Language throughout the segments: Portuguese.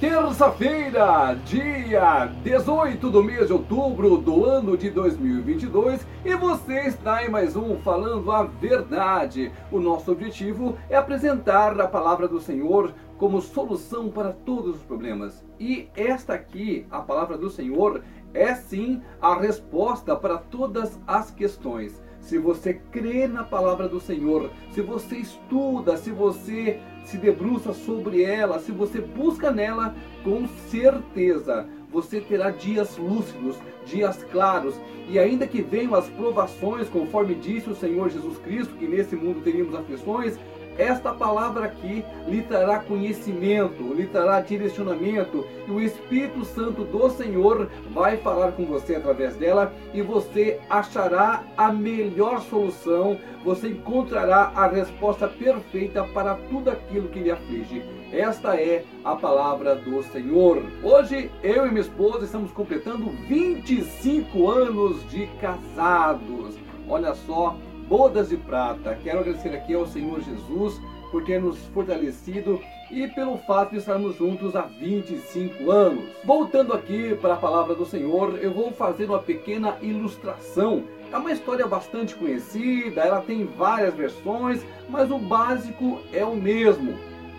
Terça-feira, dia 18 do mês de outubro do ano de 2022 e você está em mais um Falando a Verdade. O nosso objetivo é apresentar a palavra do Senhor como solução para todos os problemas. E esta aqui, a palavra do Senhor, é sim a resposta para todas as questões se você crê na palavra do Senhor, se você estuda, se você se debruça sobre ela, se você busca nela, com certeza você terá dias lúcidos, dias claros, e ainda que venham as provações, conforme disse o Senhor Jesus Cristo, que nesse mundo teríamos aflições, esta palavra aqui lhe trará conhecimento, lhe trará direcionamento, e o Espírito Santo do Senhor vai falar com você através dela e você achará a melhor solução, você encontrará a resposta perfeita para tudo aquilo que lhe aflige. Esta é a palavra do Senhor. Hoje eu e minha esposa estamos completando 25 anos de casados. Olha só, bodas de prata. Quero agradecer aqui ao Senhor Jesus por ter nos fortalecido e pelo fato de estarmos juntos há 25 anos. Voltando aqui para a palavra do Senhor, eu vou fazer uma pequena ilustração. É uma história bastante conhecida, ela tem várias versões, mas o básico é o mesmo.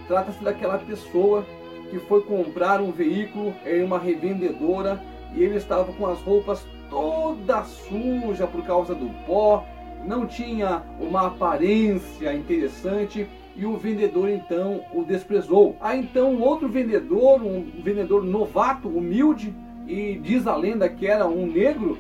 Trata-se daquela pessoa que foi comprar um veículo em uma revendedora e ele estava com as roupas toda suja por causa do pó, não tinha uma aparência interessante e o vendedor então o desprezou. Aí então outro vendedor, um vendedor novato, humilde, e diz a lenda que era um negro,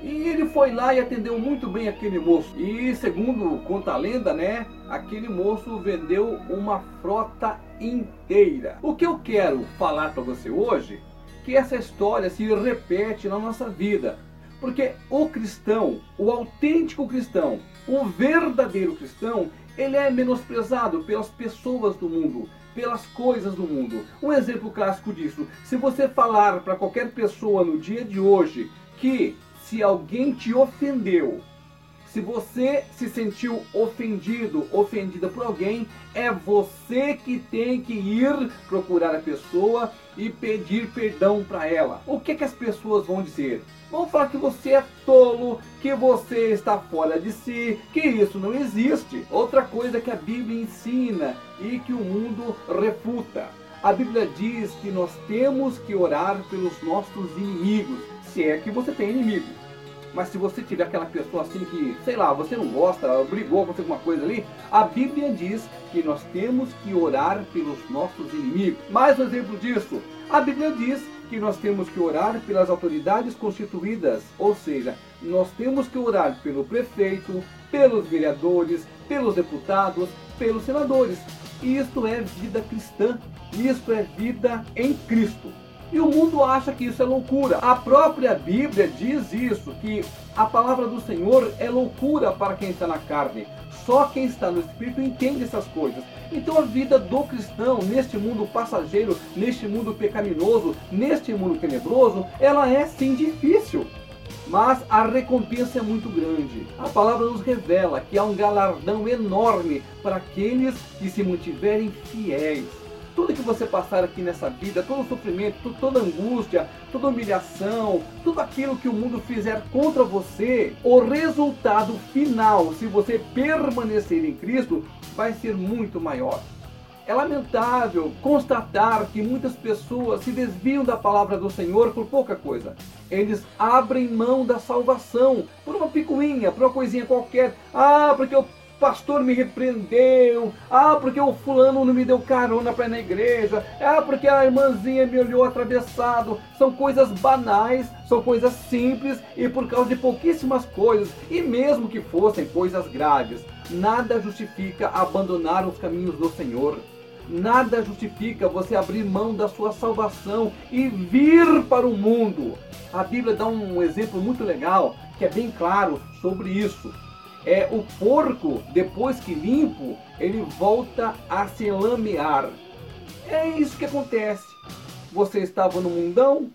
e ele foi lá e atendeu muito bem aquele moço. E segundo conta a lenda, né, aquele moço vendeu uma frota inteira. O que eu quero falar para você hoje, que essa história se repete na nossa vida. Porque o cristão, o autêntico cristão, o verdadeiro cristão, ele é menosprezado pelas pessoas do mundo, pelas coisas do mundo. Um exemplo clássico disso: se você falar para qualquer pessoa no dia de hoje que se alguém te ofendeu, se você se sentiu ofendido, ofendida por alguém, é você que tem que ir procurar a pessoa e pedir perdão para ela. O que, que as pessoas vão dizer? Vão falar que você é tolo, que você está fora de si, que isso não existe. Outra coisa que a Bíblia ensina e que o mundo refuta. A Bíblia diz que nós temos que orar pelos nossos inimigos, se é que você tem inimigo. Mas se você tiver aquela pessoa assim que, sei lá, você não gosta, brigou com alguma coisa ali, a Bíblia diz que nós temos que orar pelos nossos inimigos. Mais um exemplo disso, a Bíblia diz que nós temos que orar pelas autoridades constituídas, ou seja, nós temos que orar pelo prefeito, pelos vereadores, pelos deputados, pelos senadores. Isto é vida cristã, isto é vida em Cristo. E o mundo acha que isso é loucura. A própria Bíblia diz isso, que a palavra do Senhor é loucura para quem está na carne. Só quem está no Espírito entende essas coisas. Então a vida do cristão neste mundo passageiro, neste mundo pecaminoso, neste mundo tenebroso, ela é sim difícil. Mas a recompensa é muito grande. A palavra nos revela que há um galardão enorme para aqueles que se mantiverem fiéis tudo que você passar aqui nessa vida, todo o sofrimento, toda angústia, toda humilhação, tudo aquilo que o mundo fizer contra você, o resultado final, se você permanecer em Cristo, vai ser muito maior. É lamentável constatar que muitas pessoas se desviam da palavra do Senhor por pouca coisa. Eles abrem mão da salvação por uma picuinha, por uma coisinha qualquer. Ah, porque eu pastor me repreendeu, ah, porque o fulano não me deu carona para ir na igreja, ah, porque a irmãzinha me olhou atravessado. São coisas banais, são coisas simples e por causa de pouquíssimas coisas, e mesmo que fossem coisas graves, nada justifica abandonar os caminhos do Senhor. Nada justifica você abrir mão da sua salvação e vir para o mundo. A Bíblia dá um exemplo muito legal, que é bem claro sobre isso é o porco, depois que limpo, ele volta a se lamear. É isso que acontece. Você estava no mundão,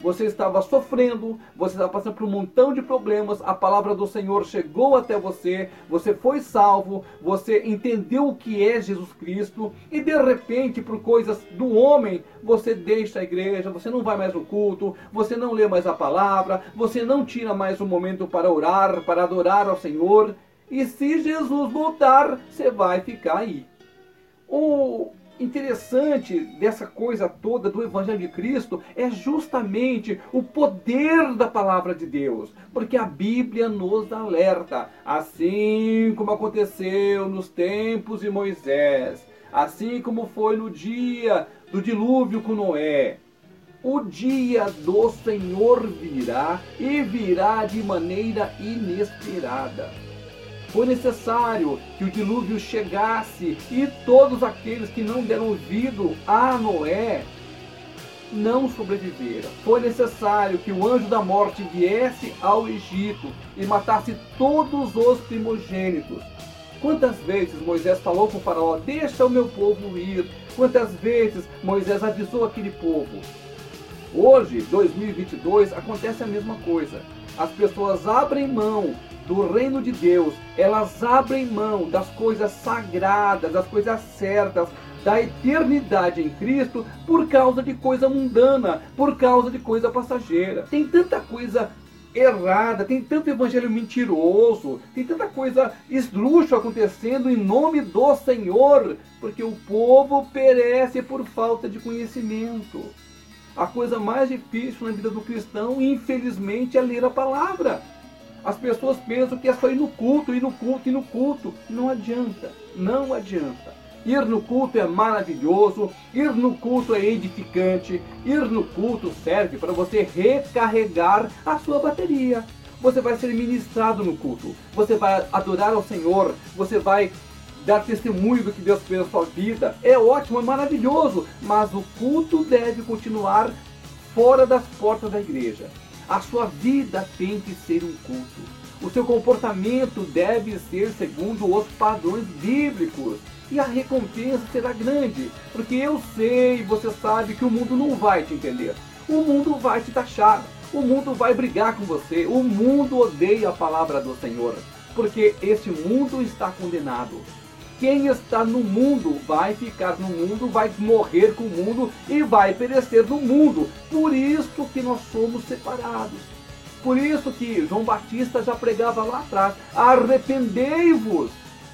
você estava sofrendo, você estava passando por um montão de problemas, a palavra do Senhor chegou até você, você foi salvo, você entendeu o que é Jesus Cristo e de repente, por coisas do homem, você deixa a igreja, você não vai mais no culto, você não lê mais a palavra, você não tira mais um momento para orar, para adorar ao Senhor. E se Jesus voltar, você vai ficar aí. O, interessante dessa coisa toda do Evangelho de Cristo é justamente o poder da palavra de Deus, porque a Bíblia nos alerta, assim como aconteceu nos tempos de Moisés, assim como foi no dia do dilúvio com Noé. O dia do Senhor virá e virá de maneira inesperada. Foi necessário que o dilúvio chegasse e todos aqueles que não deram ouvido a Noé não sobreviveram. Foi necessário que o anjo da morte viesse ao Egito e matasse todos os primogênitos. Quantas vezes Moisés falou com o faraó: Deixa o meu povo ir. Quantas vezes Moisés avisou aquele povo. Hoje, 2022, acontece a mesma coisa. As pessoas abrem mão do reino de Deus, elas abrem mão das coisas sagradas, das coisas certas, da eternidade em Cristo por causa de coisa mundana, por causa de coisa passageira. Tem tanta coisa errada, tem tanto evangelho mentiroso, tem tanta coisa esdrúxula acontecendo em nome do Senhor, porque o povo perece por falta de conhecimento. A coisa mais difícil na vida do cristão, infelizmente, é ler a palavra. As pessoas pensam que é só ir no culto, ir no culto, ir no culto. Não adianta, não adianta. Ir no culto é maravilhoso, ir no culto é edificante, ir no culto serve para você recarregar a sua bateria. Você vai ser ministrado no culto, você vai adorar ao Senhor, você vai dar testemunho do que Deus fez na sua vida. É ótimo, é maravilhoso, mas o culto deve continuar fora das portas da igreja. A sua vida tem que ser um culto. O seu comportamento deve ser segundo os padrões bíblicos. E a recompensa será grande, porque eu sei, você sabe que o mundo não vai te entender. O mundo vai te taxar. O mundo vai brigar com você. O mundo odeia a palavra do Senhor, porque esse mundo está condenado. Quem está no mundo vai ficar no mundo, vai morrer com o mundo e vai perecer no mundo. Por isso que nós somos separados. Por isso que João Batista já pregava lá atrás: arrependei-vos.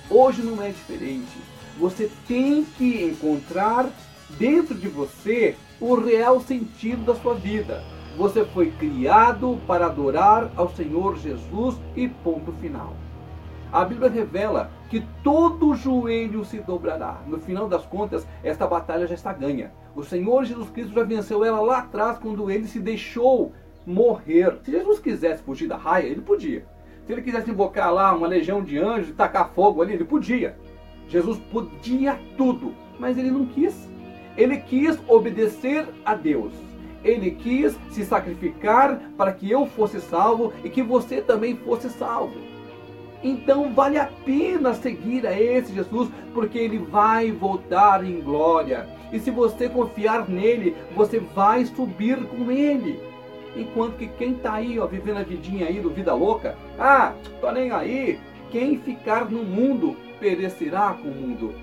Hoje não é diferente. Você tem que encontrar dentro de você o real sentido da sua vida. Você foi criado para adorar ao Senhor Jesus e ponto final. A Bíblia revela que todo joelho se dobrará. No final das contas, esta batalha já está ganha. O Senhor Jesus Cristo já venceu ela lá atrás quando ele se deixou morrer. Se Jesus quisesse fugir da raia, ele podia. Se ele quisesse invocar lá uma legião de anjos e tacar fogo ali, ele podia. Jesus podia tudo, mas ele não quis. Ele quis obedecer a Deus. Ele quis se sacrificar para que eu fosse salvo e que você também fosse salvo. Então vale a pena seguir a esse Jesus, porque ele vai voltar em glória. E se você confiar nele, você vai subir com ele. Enquanto que quem está aí, ó, vivendo a vidinha aí do vida louca, ah, tô nem aí. Quem ficar no mundo perecerá com o mundo.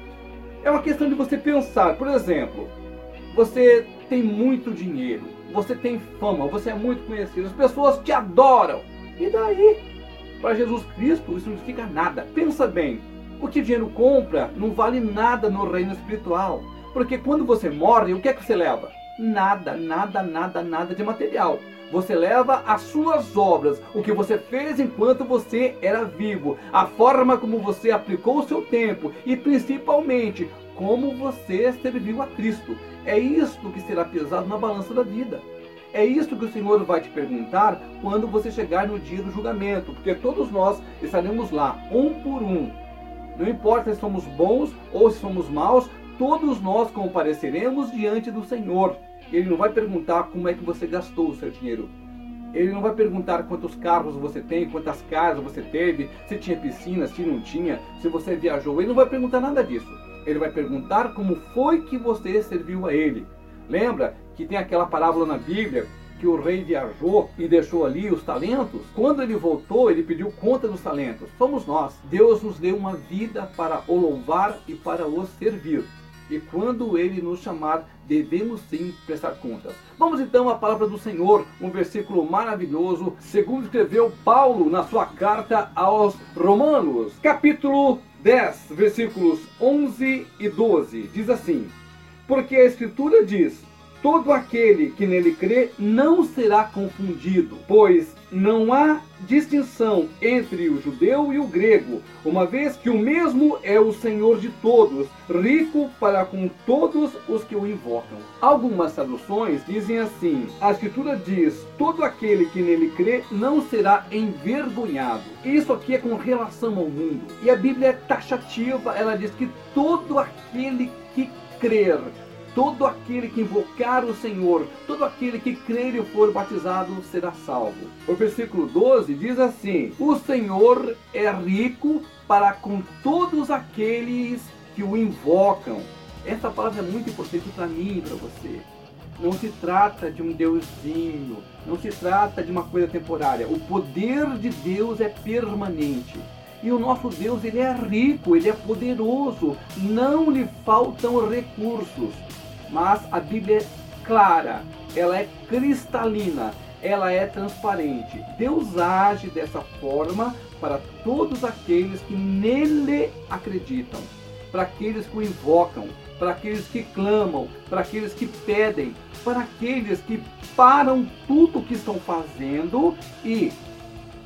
É uma questão de você pensar, por exemplo, você tem muito dinheiro, você tem fama, você é muito conhecido, as pessoas te adoram. E daí? Para Jesus Cristo, isso não significa nada. Pensa bem, o que dinheiro compra não vale nada no reino espiritual. Porque quando você morre, o que é que você leva? Nada, nada, nada, nada de material. Você leva as suas obras, o que você fez enquanto você era vivo, a forma como você aplicou o seu tempo e principalmente como você serviu a Cristo. É isto que será pesado na balança da vida. É isso que o Senhor vai te perguntar quando você chegar no dia do julgamento, porque todos nós estaremos lá, um por um. Não importa se somos bons ou se somos maus, todos nós compareceremos diante do Senhor. Ele não vai perguntar como é que você gastou o seu dinheiro. Ele não vai perguntar quantos carros você tem, quantas casas você teve, se tinha piscina, se não tinha, se você viajou. Ele não vai perguntar nada disso. Ele vai perguntar como foi que você serviu a Ele. Lembra que tem aquela parábola na Bíblia que o rei viajou e deixou ali os talentos, quando ele voltou, ele pediu conta dos talentos. Somos nós. Deus nos deu uma vida para o louvar e para o servir. E quando ele nos chamar, devemos sim prestar contas. Vamos então à palavra do Senhor, um versículo maravilhoso, segundo escreveu Paulo na sua carta aos Romanos, capítulo 10, versículos 11 e 12. Diz assim: Porque a Escritura diz: todo aquele que nele crê não será confundido, pois não há distinção entre o judeu e o grego, uma vez que o mesmo é o Senhor de todos, rico para com todos os que o invocam. Algumas traduções dizem assim: a Escritura diz: todo aquele que nele crê não será envergonhado. Isso aqui é com relação ao mundo. E a Bíblia é taxativa, ela diz que todo aquele que crer Todo aquele que invocar o Senhor, todo aquele que crer e for batizado será salvo. O versículo 12 diz assim: O Senhor é rico para com todos aqueles que o invocam. Essa palavra é muito importante para mim e para você. Não se trata de um deusinho, não se trata de uma coisa temporária. O poder de Deus é permanente. E o nosso Deus, ele é rico, ele é poderoso, não lhe faltam recursos mas a Bíblia é clara, ela é cristalina, ela é transparente. Deus age dessa forma para todos aqueles que nele acreditam, para aqueles que o invocam, para aqueles que clamam, para aqueles que pedem, para aqueles que param tudo o que estão fazendo e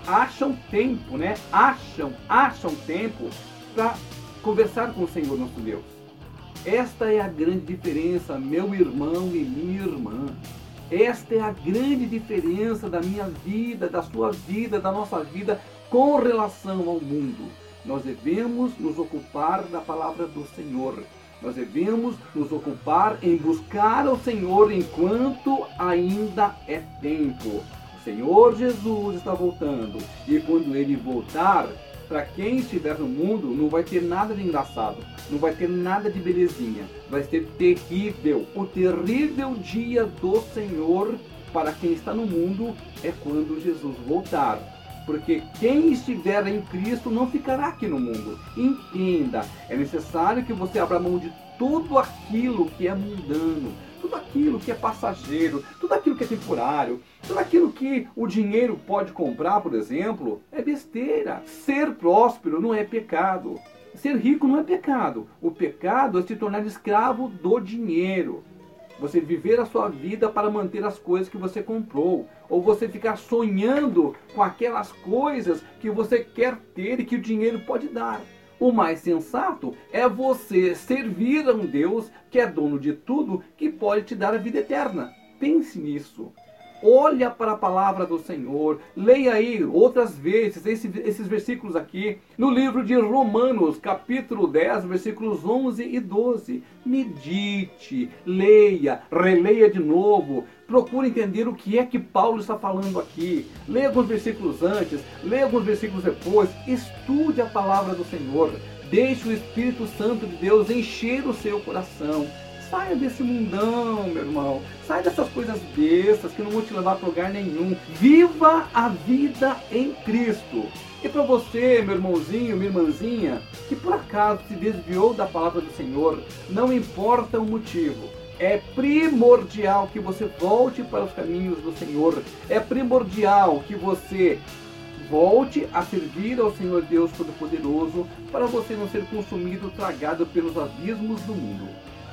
acham tempo, né? Acham, acham tempo para conversar com o Senhor nosso Deus. Esta é a grande diferença, meu irmão e minha irmã. Esta é a grande diferença da minha vida, da sua vida, da nossa vida com relação ao mundo. Nós devemos nos ocupar da palavra do Senhor. Nós devemos nos ocupar em buscar o Senhor enquanto ainda é tempo. O Senhor Jesus está voltando e quando ele voltar, para quem estiver no mundo, não vai ter nada de engraçado, não vai ter nada de belezinha, vai ser terrível. O terrível dia do Senhor para quem está no mundo é quando Jesus voltar. Porque quem estiver em Cristo não ficará aqui no mundo. Entenda, é necessário que você abra mão de tudo aquilo que é mundano, tudo aquilo que é passageiro, tudo aquilo que é temporário, tudo aquilo que o dinheiro pode comprar, por exemplo, é besteira. Ser próspero não é pecado. Ser rico não é pecado. O pecado é se tornar escravo do dinheiro. Você viver a sua vida para manter as coisas que você comprou. Ou você ficar sonhando com aquelas coisas que você quer ter e que o dinheiro pode dar. O mais sensato é você servir a um Deus que é dono de tudo, que pode te dar a vida eterna. Pense nisso. Olha para a palavra do Senhor, leia aí outras vezes esse, esses versículos aqui no livro de Romanos, capítulo 10, versículos 11 e 12. Medite, leia, releia de novo, procure entender o que é que Paulo está falando aqui. Leia alguns versículos antes, leia alguns versículos depois, estude a palavra do Senhor. Deixe o Espírito Santo de Deus encher o seu coração. Saia desse mundão, meu irmão. Saia dessas coisas bestas que não vão te levar para lugar nenhum. Viva a vida em Cristo. E para você, meu irmãozinho, minha irmãzinha, que por acaso se desviou da palavra do Senhor, não importa o motivo. É primordial que você volte para os caminhos do Senhor. É primordial que você volte a servir ao Senhor Deus Todo-Poderoso para você não ser consumido, tragado pelos abismos do mundo.